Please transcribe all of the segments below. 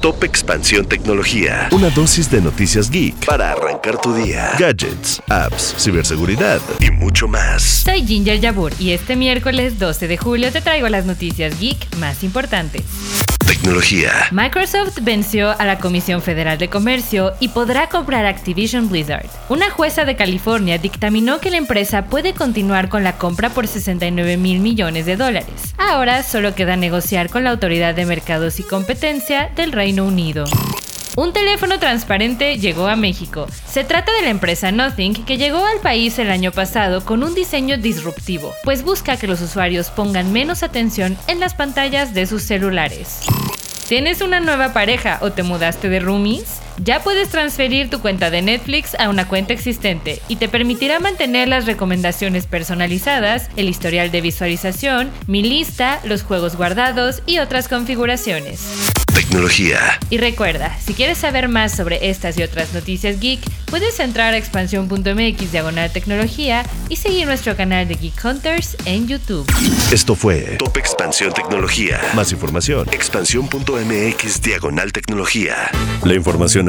Top Expansión Tecnología. Una dosis de noticias geek para arrancar tu día. Gadgets, apps, ciberseguridad y mucho más. Soy Ginger Yabur y este miércoles 12 de julio te traigo las noticias geek más importantes. Microsoft venció a la Comisión Federal de Comercio y podrá comprar Activision Blizzard. Una jueza de California dictaminó que la empresa puede continuar con la compra por 69 mil millones de dólares. Ahora solo queda negociar con la Autoridad de Mercados y Competencia del Reino Unido. Un teléfono transparente llegó a México. Se trata de la empresa Nothing que llegó al país el año pasado con un diseño disruptivo, pues busca que los usuarios pongan menos atención en las pantallas de sus celulares. ¿Tienes una nueva pareja o te mudaste de roomies? Ya puedes transferir tu cuenta de Netflix a una cuenta existente y te permitirá mantener las recomendaciones personalizadas, el historial de visualización, mi lista, los juegos guardados y otras configuraciones. Tecnología. Y recuerda, si quieres saber más sobre estas y otras noticias geek, puedes entrar a expansión.mx diagonal tecnología y seguir nuestro canal de Geek Hunters en YouTube. Esto fue Top Expansión Tecnología. Más información. Expansión.mx diagonal tecnología. La información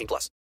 18 plus.